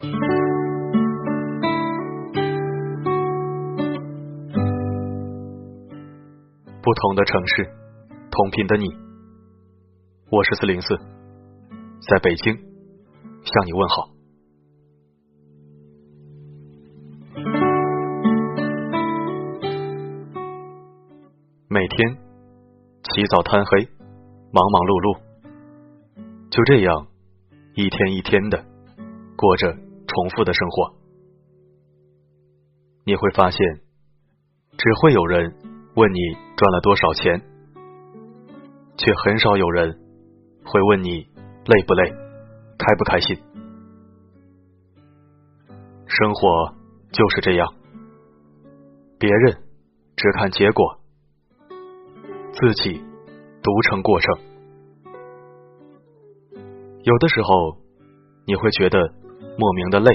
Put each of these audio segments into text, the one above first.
不同的城市，同频的你，我是四零四，在北京向你问好。每天起早贪黑，忙忙碌碌，就这样一天一天的过着重复的生活。你会发现，只会有人问你赚了多少钱，却很少有人会问你累不累、开不开心。生活就是这样，别人只看结果。自己独成过程，有的时候你会觉得莫名的累，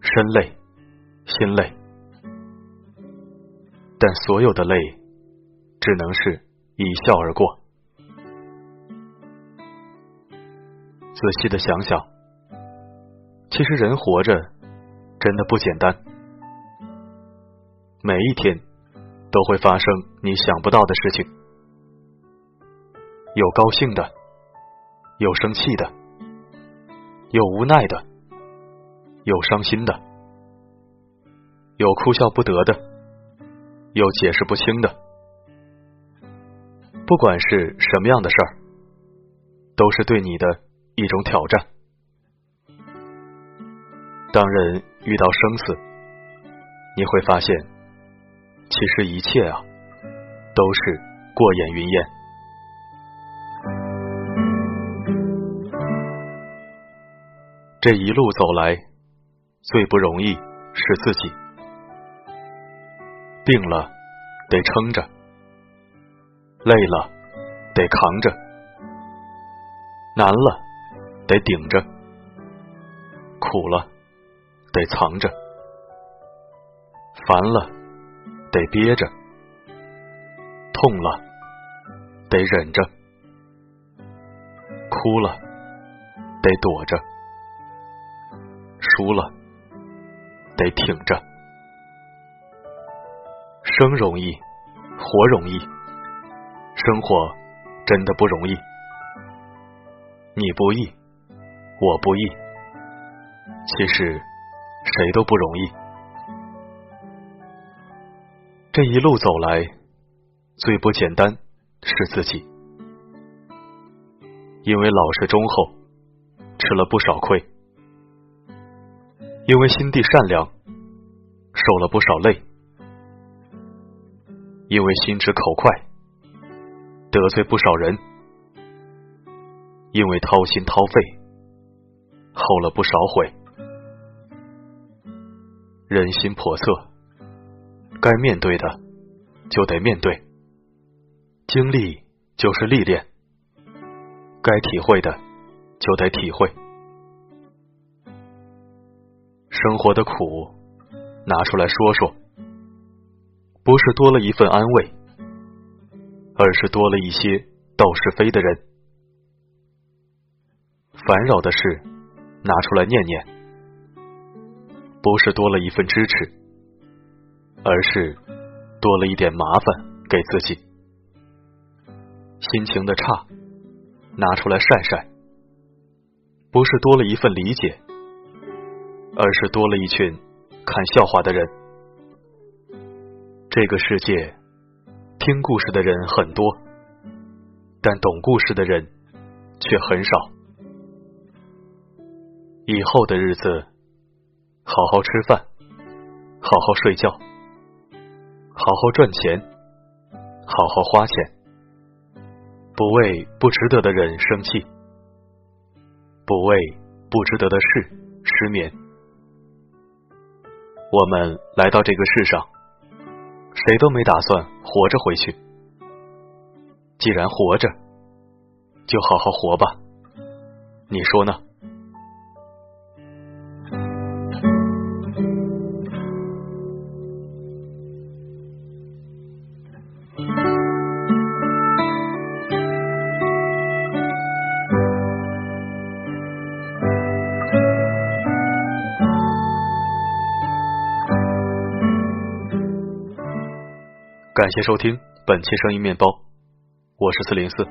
身累、心累，但所有的累只能是一笑而过。仔细的想想，其实人活着真的不简单，每一天。都会发生你想不到的事情，有高兴的，有生气的，有无奈的，有伤心的，有哭笑不得的，有解释不清的。不管是什么样的事儿，都是对你的一种挑战。当人遇到生死，你会发现。其实一切啊，都是过眼云烟。这一路走来，最不容易是自己。病了得撑着，累了得扛着，难了得顶着，苦了得藏着，烦了。得憋着，痛了得忍着，哭了得躲着，输了得挺着。生容易，活容易，生活真的不容易。你不易，我不易，其实谁都不容易。这一路走来，最不简单是自己，因为老实忠厚，吃了不少亏；因为心地善良，受了不少累；因为心直口快，得罪不少人；因为掏心掏肺，后了不少悔。人心叵测。该面对的就得面对，经历就是历练；该体会的就得体会。生活的苦拿出来说说，不是多了一份安慰，而是多了一些斗是非的人；烦扰的事拿出来念念，不是多了一份支持。而是多了一点麻烦给自己，心情的差拿出来晒晒，不是多了一份理解，而是多了一群看笑话的人。这个世界听故事的人很多，但懂故事的人却很少。以后的日子，好好吃饭，好好睡觉。好好赚钱，好好花钱，不为不值得的人生气，不为不值得的事失眠。我们来到这个世上，谁都没打算活着回去。既然活着，就好好活吧。你说呢？感谢收听本期声音面包，我是四零四。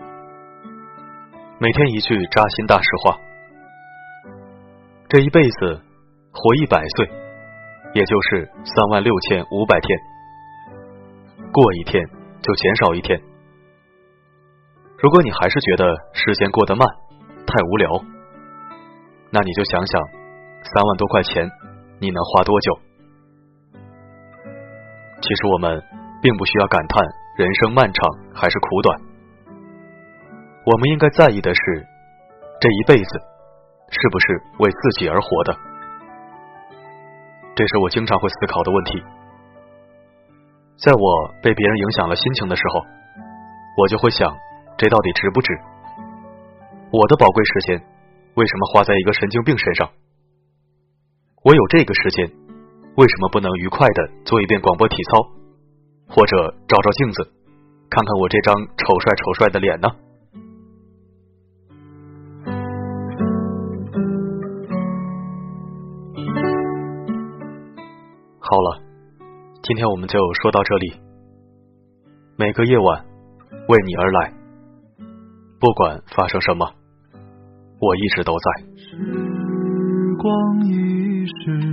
每天一句扎心大实话，这一辈子活一百岁，也就是三万六千五百天，过一天就减少一天。如果你还是觉得时间过得慢，太无聊，那你就想想三万多块钱你能花多久？其实我们。并不需要感叹人生漫长还是苦短，我们应该在意的是这一辈子是不是为自己而活的。这是我经常会思考的问题。在我被别人影响了心情的时候，我就会想，这到底值不值？我的宝贵时间为什么花在一个神经病身上？我有这个时间，为什么不能愉快的做一遍广播体操？或者照照镜子，看看我这张丑帅丑帅的脸呢？好了，今天我们就说到这里。每个夜晚为你而来，不管发生什么，我一直都在。时光一逝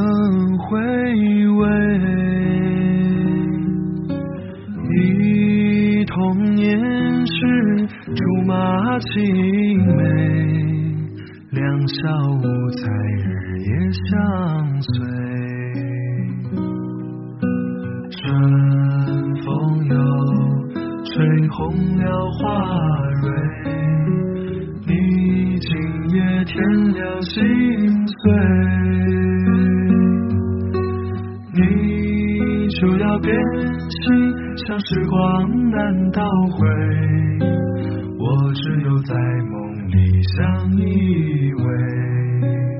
青梅，两小无猜日夜相随。春风又吹红了花蕊，你今夜添了心碎。你就要变心，像时光难倒回，我只有在梦里相依偎。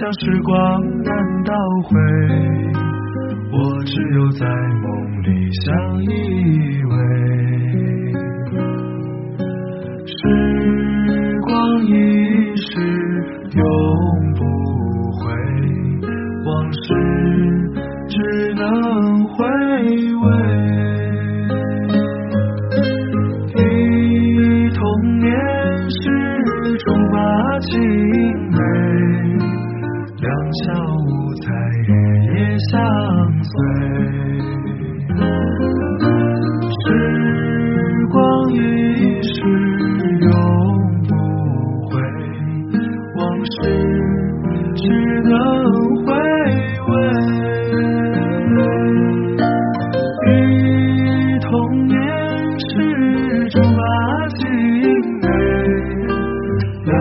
像时光难倒回，我只有在梦里相依偎。时光一逝永不回，往事。只能回味，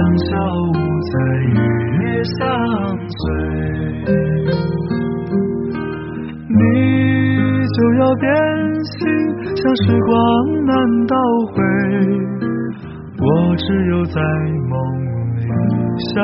今宵无雨与相随你就要变心像时光难倒回我只有在梦里相